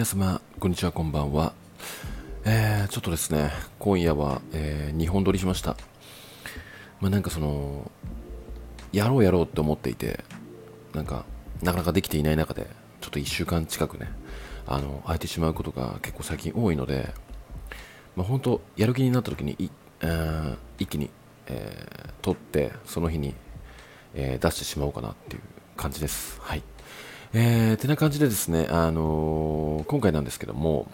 皆様、こんにちは、こんばんは。えー、ちょっとですね、今夜は、えー、2本撮りしました。まあ、なんかその、やろうやろうって思っていて、なんか、なかなかできていない中で、ちょっと1週間近くね、あの、空いてしまうことが結構最近多いので、まあ、本当、やる気になった時にい、えー、一気に、えー、撮って、その日に、えー、出してしまおうかなっていう感じです。はい。えー、てな感じでですね、あのー、今回なんですけども、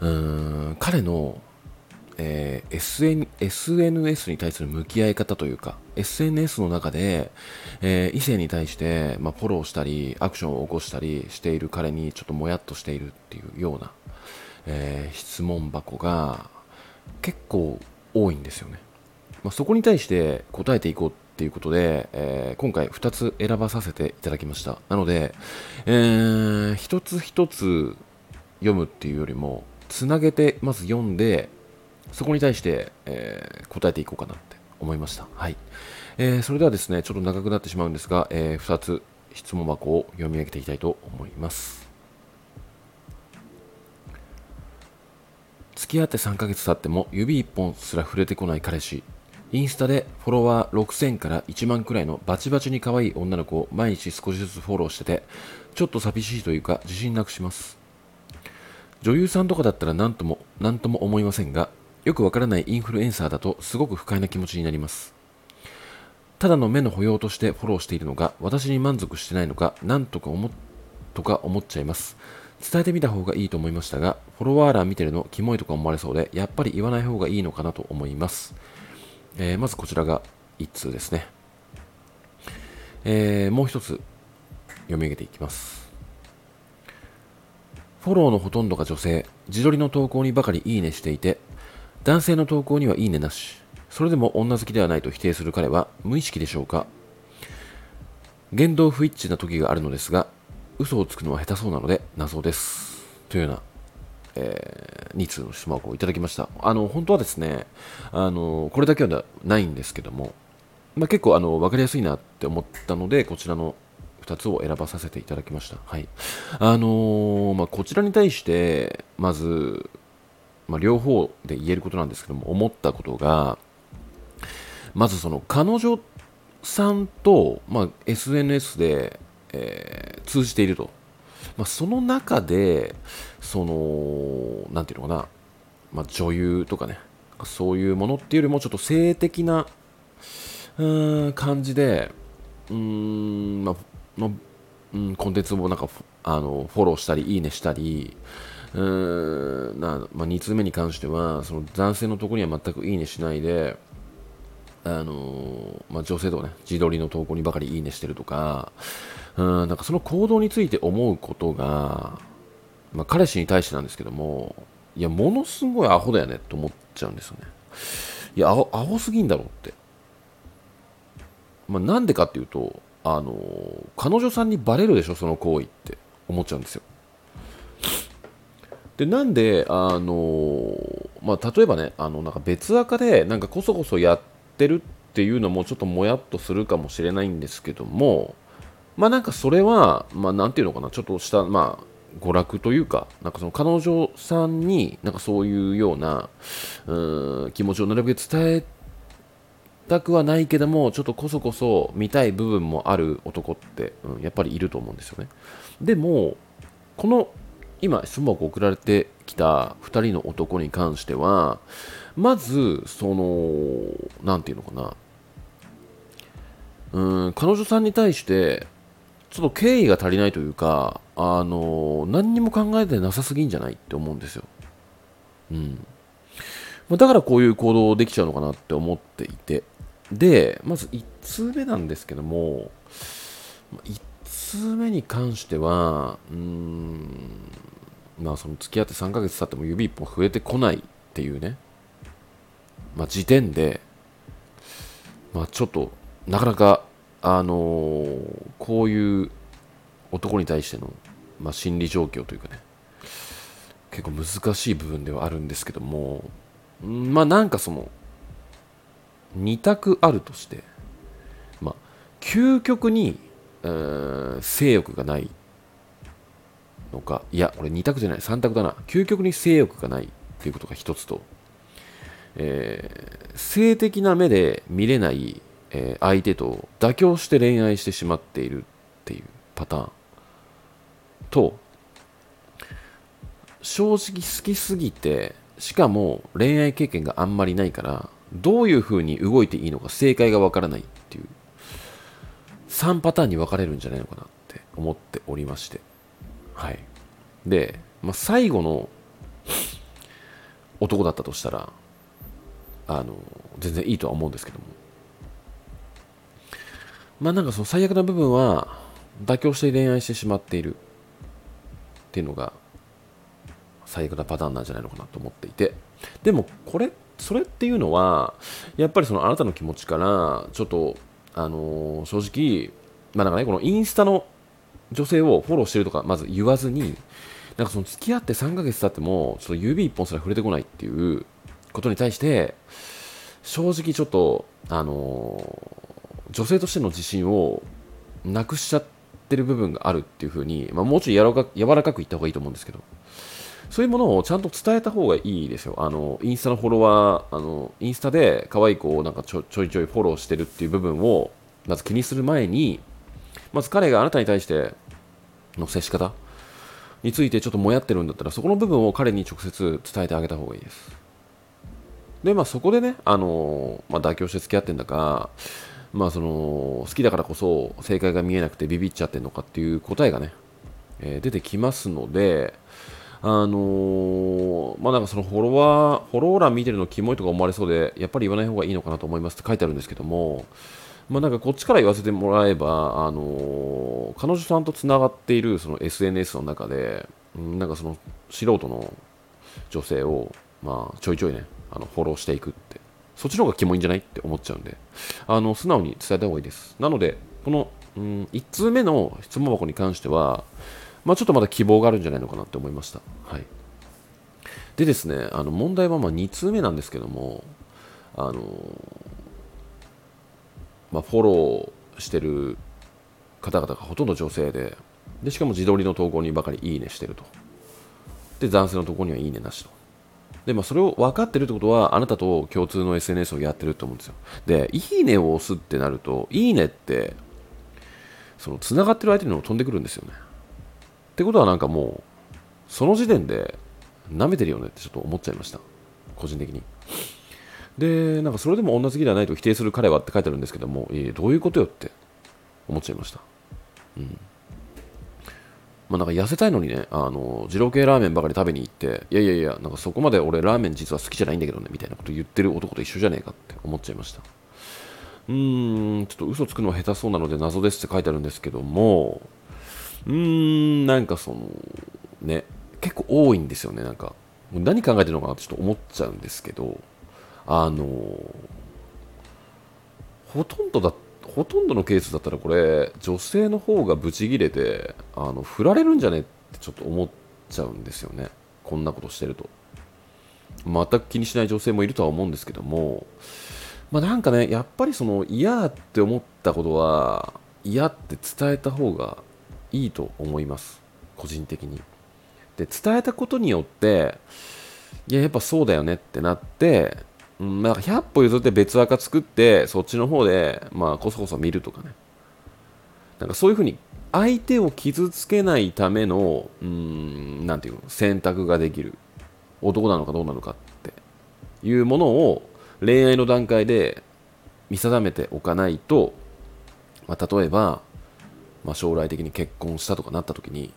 うーん彼の、えー、SN SNS に対する向き合い方というか、SNS の中で、えー、異性に対して、まあ、フォローしたり、アクションを起こしたりしている彼にちょっともやっとしているっていうような、え、質問箱が結構多いんですよね。まあ、そこに対して答えていこうっていうことで、えー、今回2つ選ばさせていただきました。なので、えー、一つ一つ読むっていうよりも、つなげてまず読んで、そこに対して、えー、答えていこうかなって思いました。はい。えー、それではですね、ちょっと長くなってしまうんですが、えー、2つ質問箱を読み上げていきたいと思います。付き合って3ヶ月経っても指1本すら触れてこない彼氏インスタでフォロワー6000から1万くらいのバチバチに可愛い女の子を毎日少しずつフォローしてて、ちょっと寂しいというか自信なくします。女優さんとかだったら何とも、何とも思いませんが、よくわからないインフルエンサーだとすごく不快な気持ちになります。ただの目の保養としてフォローしているのが私に満足してないのか何とか思とか思っちゃいます。伝えてみた方がいいと思いましたが、フォロワー欄見てるのキモいとか思われそうで、やっぱり言わない方がいいのかなと思います。えー、まずこちらが1通ですね。えー、もう一つ読み上げていきます。フォローのほとんどが女性、自撮りの投稿にばかりいいねしていて、男性の投稿にはいいねなし。それでも女好きではないと否定する彼は無意識でしょうか言動不一致な時があるのですが、嘘をつくのは下手そうなので謎です。というようなえー、2通の質問をいただきました。あの、本当はですね、あの、これだけはないんですけども、まあ、結構あの分かりやすいなって思ったので、こちらの2つを選ばさせていただきました。はい。あのー、まあ、こちらに対して、まず、まあ、両方で言えることなんですけども、思ったことが、まずその彼女さんと、まあ、SNS で、えー、通じていると。まあ、その中で、その、なんていうのかな、まあ、女優とかね、そういうものっていうよりも、ちょっと性的な、うん感じで、うん、まあ、まうん、コンテンツをなんかあのフォローしたり、いいねしたり、うんなまあ、2通目に関しては、その男性のところには全くいいねしないで、あのまあ、女性とかね、自撮りの投稿にばかりいいねしてるとか、うん、なんかその行動について思うことが、まあ、彼氏に対してなんですけども、いや、ものすごいアホだよねって思っちゃうんですよね。いや、アホアホすぎんだろうって。まあ、なんでかっていうと、あの彼女さんにバレるでしょ、その行為って思っちゃうんですよ。で、なんで、あのまあ、例えばね、あのなんか別垢で、なんかこそこそやってるっていうのもちょっともやっとするかもしれないんですけども、まあなんかそれは、まあなんていうのかな、ちょっとした、まあ、娯楽というか、なんかその彼女さんに、なんかそういうような、うん、気持ちをなるべく伝えたくはないけども、ちょっとこそこそ見たい部分もある男って、うん、やっぱりいると思うんですよね。でも、この今、質問を送られてきた2人の男に関しては、まず、その、なんていうのかな、うん、彼女さんに対して、ちょっと敬意が足りないというか、あの何にも考えてなさすぎんじゃないって思うんですよ。うん。まだからこういう行動できちゃうのかなって思っていて。で、まず1通目なんですけども、1通目に関しては、うーん、まあその付き合って3ヶ月経っても指1本増えてこないっていうね、まあ時点で、まあちょっとなかなかあのー、こういう男に対しての、まあ、心理状況というかね結構難しい部分ではあるんですけどもまあなんかその2択あるとしてまあ究極に、性欲がないのかいやこれ2択じゃない3択だな。究極に性欲がないっていうことが一つと、えー、性的な目で見れない、えー、相手と妥協して恋愛してしまっているっていうパターン。と正直好きすぎてしかも恋愛経験があんまりないからどういう風に動いていいのか正解がわからないっていう。3パターンに分かれるんじゃないのかなって思っておりまして。はい。で、まあ、最後の男だったとしたらあの全然いいとは思うんですけども。まあなんかその最悪な部分は妥協して恋愛してしまっている。っていうのが最悪なパターンなんじゃないのかなと思っていて。でもこれそれっていうのはやっぱりそのあなたの気持ちからちょっとあのー、正直まあなんかねこのインスタの女性をフォローしてるとかまず言わずになんかその付き合って3ヶ月経ってもちょっと指1本すら触れてこないっていうことに対して正直ちょっとあのー、女性としての自信をなくしちゃってる部分があるっていうふうに、まあ、もうちょい柔らか柔らかく言った方がいいと思うんですけどそういうものをちゃんと伝えた方がいいですよ。あの、インスタのフォロワー、あの、インスタで可愛い子をなんかちょちょいちょいフォローしてるっていう部分を、まず気にする前に、まず彼があなたに対しての接し方についてちょっともやってるんだったら、そこの部分を彼に直接伝えてあげた方がいいです。で、まあそこでね、あの、まあ妥協して付き合ってんだか、まあその、好きだからこそ正解が見えなくてビビっちゃってんのかっていう答えがね、えー、出てきますので、あのー、まあなんかそのフォロワー、フォロー欄見てるのキモいとか思われそうで、やっぱり言わない方がいいのかなと思いますって書いてあるんですけども、まあなんかこっちから言わせてもらえば、あのー、彼女さんとつながっているその SNS の中で、なんかその素人の女性を、まあちょいちょいね、あのフォローしていくって、そっちの方がキモいんじゃない？って思っちゃうんで、あの素直に伝えた方がいいです。なので、この、うん、1通目の質問箱に関しては、まあ、ちょっとまだ希望があるんじゃないのかなって思いました。はい、でですね、あの問題はま2通目なんですけども、あのまあ、フォローしてる方々がほとんど女性で、でしかも自撮りの投稿にばかりいいねしてると。で、男性の投稿にはいいねなしと。で、まあ、それを分かってるってことは、あなたと共通の SNS をやってると思うんですよ。で、いいねを押すってなると、いいねって、その、繋がってる相手にも飛んでくるんですよね。ってことはなんかもう、その時点で舐めてるよねってちょっと思っちゃいました。個人的に。で、なんかそれでも女好きではないと否定する彼はって書いてあるんですけども、えどういうことよって思っちゃいました。うん。まあなんか痩せたいのにね、あの、二郎系ラーメンばかり食べにって、いやいやいや、なんかそこまで俺ラーメン実は好きじゃないんだけどね、みたいなこと言ってる男と一緒じゃねえかって思っちゃいました。うーん、ちょっと嘘つくのは下手そうなので謎ですって書いてあるんですけども、うーん、なんかその、ね、結構多いんですよね、なんか。何考えてるのかなってちょっと思っちゃうんですけど、あのほとんどだ、ほとんどのケースだったらこれ、女性の方がブチギレて、あの、振られるんじゃねってちょっと思っちゃうんですよね。こんなことしてると。全く気にしない女性もいるとは思うんですけども、まあ、なんかね、やっぱりその嫌って思ったことは嫌って伝えた方がいいと思います。個人的に。で伝えたことによっていややっぱそうだよねってなって、うん、なんか100歩譲って別赤作ってそっちの方でまあこそこそ見るとかね。なんかそういうふうに相手を傷つけないためのうんなんていうの選択ができる。男なのかどうなのかっていうものを恋愛の段階で見定めておかないと、まあ、例えばまあ、将来的に結婚したとかなった時に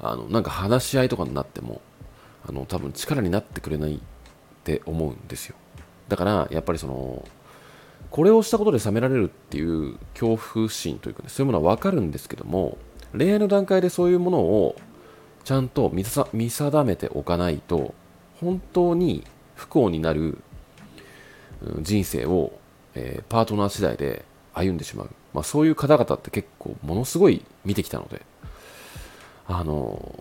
あのなんか話し合いとかになってもあの多分力になってくれないって思うんですよ。だからやっぱりそのこれをしたことで冷められるっていう恐怖心というか、ね、そういうものは分かるんですけども恋愛の段階でそういうものをちゃんと見定めておかないと本当に不幸になる人生を、えー、パートナー次第で歩んでしまう。まあ、そういう方々って結構ものすごい見てきたのであの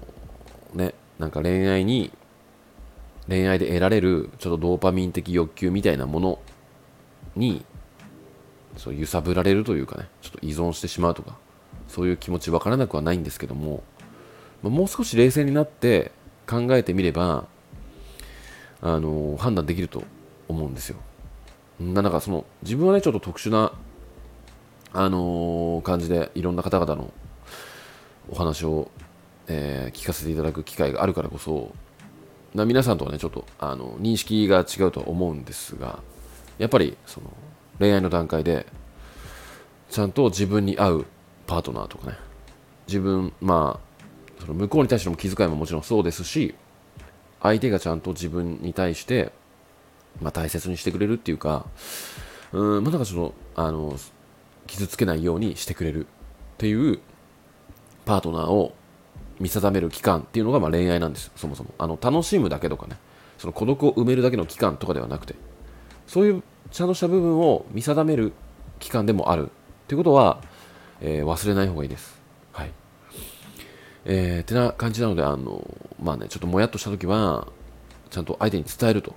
ねなんか恋愛に恋愛で得られるちょっとドーパミン的欲求みたいなものにそう揺さぶられるというかねちょっと依存してしまうとかそういう気持ち分からなくはないんですけどもまあ、もう少し冷静になって考えてみれば、あの判断できると思うんですよ。なんかその自分はねちょっと特殊なあのー、感じでいろんな方々のお話を、えー、聞かせていただく機会があるからこそな皆さんとはねちょっとあの認識が違うとは思うんですがやっぱりその恋愛の段階でちゃんと自分に合うパートナーとかね。自分まあその向こうに対しての気遣いももちろんそうですし相手がちゃんと自分に対して、まあ、大切にしてくれるっていうかうんまあ、なんかそのあの傷つけないようにしてくれるっていうパートナーを見定める期間っていうのがま恋愛なんですそもそも。あの楽しむだけとかね。その孤独を埋めるだけの期間とかではなくて。そういうちゃんとした部分を見定める期間でもある。っていうことは、えー、忘れない方がいいです。はい。えー、ってな感じなのであのまあねちょっともやっとした時はちゃんと相手に伝えると。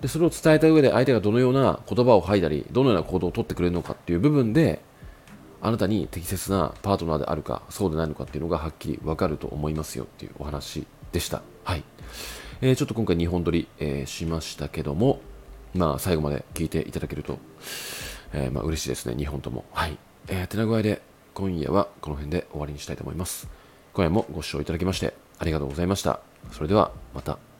でそれを伝えた上で相手がどのような言葉を吐いたりどのような行動をとってくれるのかっていう部分であなたに適切なパートナーであるかそうでないのかっていうのがはっきり分かると思いますよっていうお話でした。はい、えー、ちょっと今回2本撮り、えー、しましたけどもまあ最後まで聞いていただけると、えー、まあ嬉しいですね2本とも。はい、えー、てな具合で今夜はこの辺で終わりにしたいと思います。今夜もご視聴いただきましてありがとうございました。それではまた。